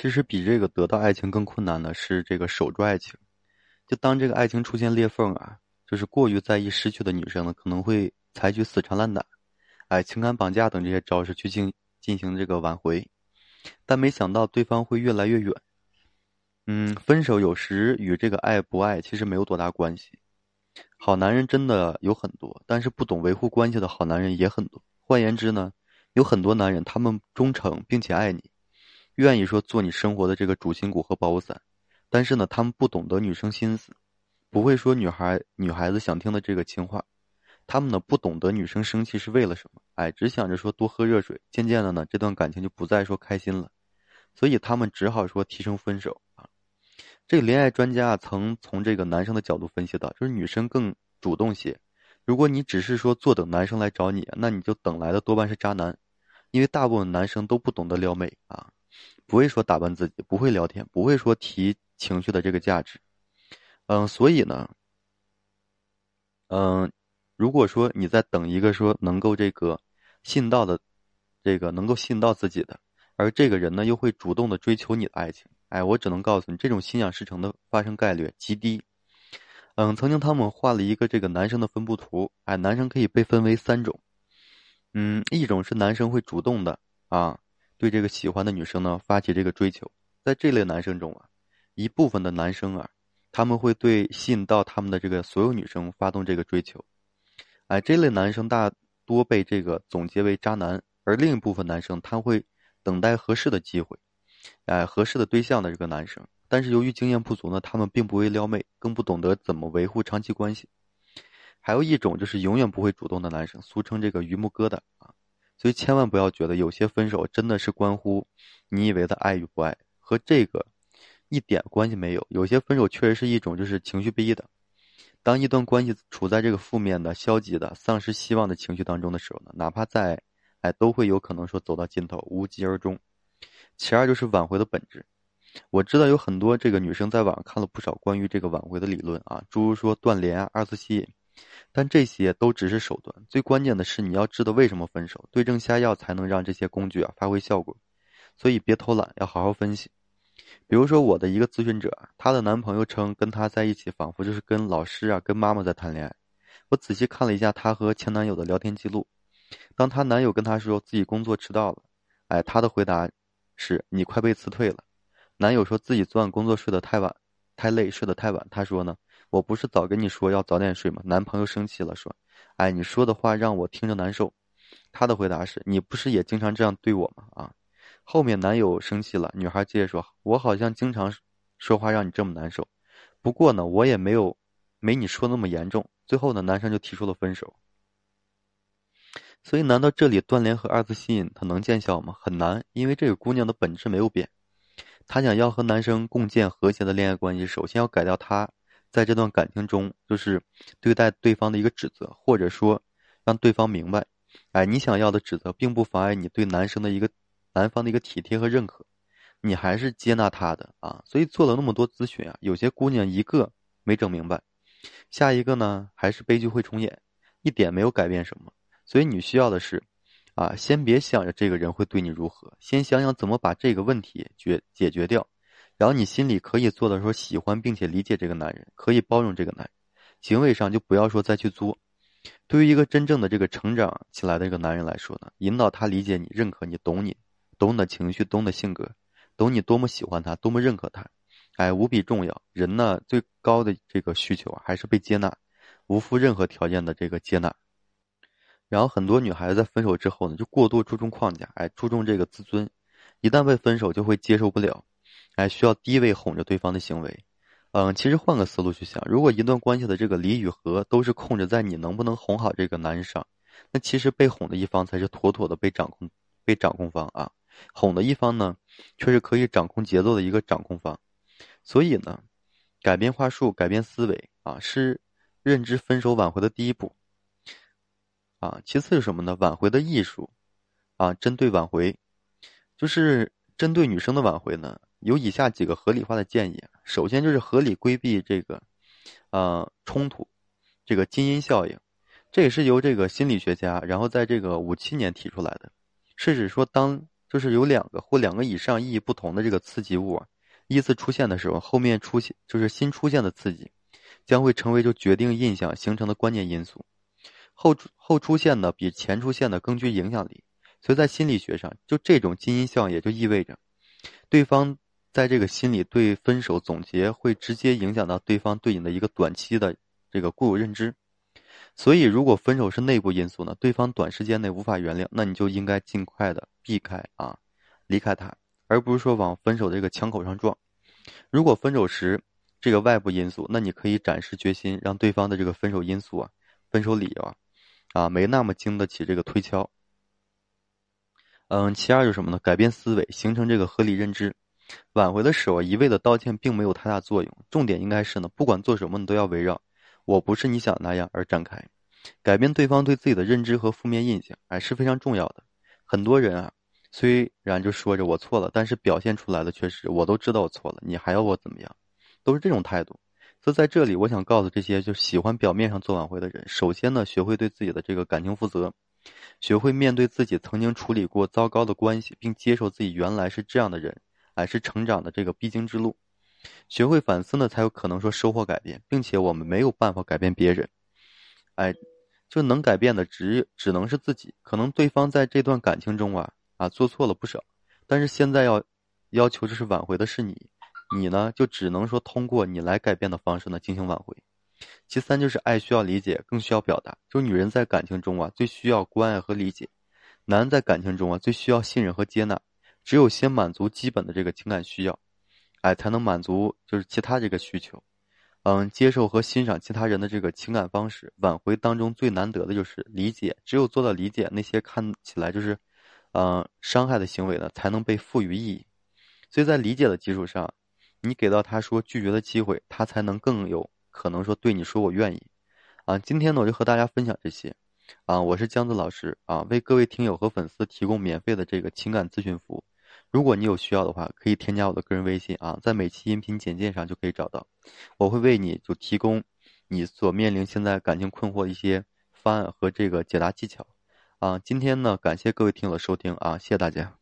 其实比这个得到爱情更困难的是这个守住爱情。就当这个爱情出现裂缝啊，就是过于在意失去的女生呢，可能会采取死缠烂打，哎，情感绑架等这些招式去进进行这个挽回，但没想到对方会越来越远。嗯，分手有时与这个爱不爱其实没有多大关系。好男人真的有很多，但是不懂维护关系的好男人也很多。换言之呢，有很多男人他们忠诚并且爱你，愿意说做你生活的这个主心骨和保护伞。但是呢，他们不懂得女生心思，不会说女孩女孩子想听的这个情话，他们呢不懂得女生生气是为了什么，哎，只想着说多喝热水。渐渐的呢，这段感情就不再说开心了，所以他们只好说提出分手啊。这个恋爱专家曾从这个男生的角度分析到，就是女生更主动些。如果你只是说坐等男生来找你，那你就等来的多半是渣男，因为大部分男生都不懂得撩妹啊，不会说打扮自己，不会聊天，不会说提。情绪的这个价值，嗯，所以呢，嗯，如果说你在等一个说能够这个信道的，这个能够信到自己的，而这个人呢又会主动的追求你的爱情，哎，我只能告诉你，这种心想事成的发生概率极低。嗯，曾经他们画了一个这个男生的分布图，哎，男生可以被分为三种，嗯，一种是男生会主动的啊，对这个喜欢的女生呢发起这个追求，在这类男生中啊。一部分的男生啊，他们会对吸引到他们的这个所有女生发动这个追求，哎，这类男生大多被这个总结为渣男，而另一部分男生他会等待合适的机会，哎，合适的对象的这个男生，但是由于经验不足呢，他们并不会撩妹，更不懂得怎么维护长期关系。还有一种就是永远不会主动的男生，俗称这个榆木疙瘩啊，所以千万不要觉得有些分手真的是关乎你以为的爱与不爱和这个。一点关系没有，有些分手确实是一种就是情绪逼的。当一段关系处在这个负面的、消极的、丧失希望的情绪当中的时候呢，哪怕再哎，都会有可能说走到尽头，无疾而终。其二就是挽回的本质。我知道有很多这个女生在网上看了不少关于这个挽回的理论啊，诸如说断联啊、二次吸引，但这些都只是手段，最关键的是你要知道为什么分手，对症下药才能让这些工具啊发挥效果。所以别偷懒，要好好分析。比如说，我的一个咨询者，她的男朋友称跟她在一起，仿佛就是跟老师啊、跟妈妈在谈恋爱。我仔细看了一下她和前男友的聊天记录，当她男友跟她说自己工作迟到了，哎，她的回答是“你快被辞退了”。男友说自己昨晚工作睡得太晚，太累，睡得太晚。他说呢，我不是早跟你说要早点睡吗？男朋友生气了，说，哎，你说的话让我听着难受。他的回答是你不是也经常这样对我吗？啊。后面男友生气了，女孩接着说：“我好像经常说话让你这么难受，不过呢，我也没有没你说那么严重。”最后呢，男生就提出了分手。所以，难道这里断联和二次吸引它能见效吗？很难，因为这个姑娘的本质没有变。她想要和男生共建和谐的恋爱关系，首先要改掉她在这段感情中就是对待对方的一个指责，或者说让对方明白，哎，你想要的指责并不妨碍你对男生的一个。男方的一个体贴和认可，你还是接纳他的啊，所以做了那么多咨询啊，有些姑娘一个没整明白，下一个呢还是悲剧会重演，一点没有改变什么。所以你需要的是，啊，先别想着这个人会对你如何，先想想怎么把这个问题决解决掉，然后你心里可以做到说喜欢并且理解这个男人，可以包容这个男人，行为上就不要说再去作。对于一个真正的这个成长起来的这个男人来说呢，引导他理解你、认可你、懂你。懂你的情绪，懂你的性格，懂你多么喜欢他，多么认可他，哎，无比重要。人呢，最高的这个需求啊，还是被接纳，无负任何条件的这个接纳。然后很多女孩子在分手之后呢，就过度注重框架，哎，注重这个自尊，一旦被分手就会接受不了，哎，需要低位哄着对方的行为。嗯，其实换个思路去想，如果一段关系的这个离与合都是控制在你能不能哄好这个男人上，那其实被哄的一方才是妥妥的被掌控，被掌控方啊。哄的一方呢，却是可以掌控节奏的一个掌控方，所以呢，改变话术、改变思维啊，是认知分手挽回的第一步。啊，其次是什么呢？挽回的艺术，啊，针对挽回，就是针对女生的挽回呢，有以下几个合理化的建议。首先就是合理规避这个，呃，冲突，这个金因效应，这也是由这个心理学家，然后在这个五七年提出来的，是指说当就是有两个或两个以上意义不同的这个刺激物，依次出现的时候，后面出现就是新出现的刺激，将会成为就决定印象形成的关键因素。后后出现的比前出现的更具影响力。所以在心理学上，就这种基因效应也就意味着，对方在这个心理对分手总结会直接影响到对方对你的一个短期的这个固有认知。所以，如果分手是内部因素呢，对方短时间内无法原谅，那你就应该尽快的避开啊，离开他，而不是说往分手的这个枪口上撞。如果分手时这个外部因素，那你可以展示决心，让对方的这个分手因素啊、分手理由啊，啊没那么经得起这个推敲。嗯，其二就是什么呢？改变思维，形成这个合理认知。挽回的时候，一味的道歉并没有太大作用，重点应该是呢，不管做什么，你都要围绕。我不是你想那样而展开，改变对方对自己的认知和负面印象，哎是非常重要的。很多人啊，虽然就说着我错了，但是表现出来的却是我都知道我错了，你还要我怎么样？都是这种态度。在这里，我想告诉这些就喜欢表面上做挽回的人，首先呢，学会对自己的这个感情负责，学会面对自己曾经处理过糟糕的关系，并接受自己原来是这样的人，哎是成长的这个必经之路。学会反思呢，才有可能说收获改变，并且我们没有办法改变别人，哎，就能改变的只只能是自己。可能对方在这段感情中啊啊做错了不少，但是现在要要求就是挽回的是你，你呢就只能说通过你来改变的方式呢进行挽回。其三就是爱需要理解，更需要表达。就女人在感情中啊最需要关爱和理解，男人在感情中啊最需要信任和接纳。只有先满足基本的这个情感需要。哎，才能满足就是其他这个需求，嗯，接受和欣赏其他人的这个情感方式。挽回当中最难得的就是理解，只有做到理解，那些看起来就是，嗯，伤害的行为呢，才能被赋予意义。所以在理解的基础上，你给到他说拒绝的机会，他才能更有可能说对你说我愿意。啊，今天呢，我就和大家分享这些。啊，我是江子老师啊，为各位听友和粉丝提供免费的这个情感咨询服务。如果你有需要的话，可以添加我的个人微信啊，在每期音频简介上就可以找到。我会为你就提供你所面临现在感情困惑一些方案和这个解答技巧啊。今天呢，感谢各位听友的收听啊，谢谢大家。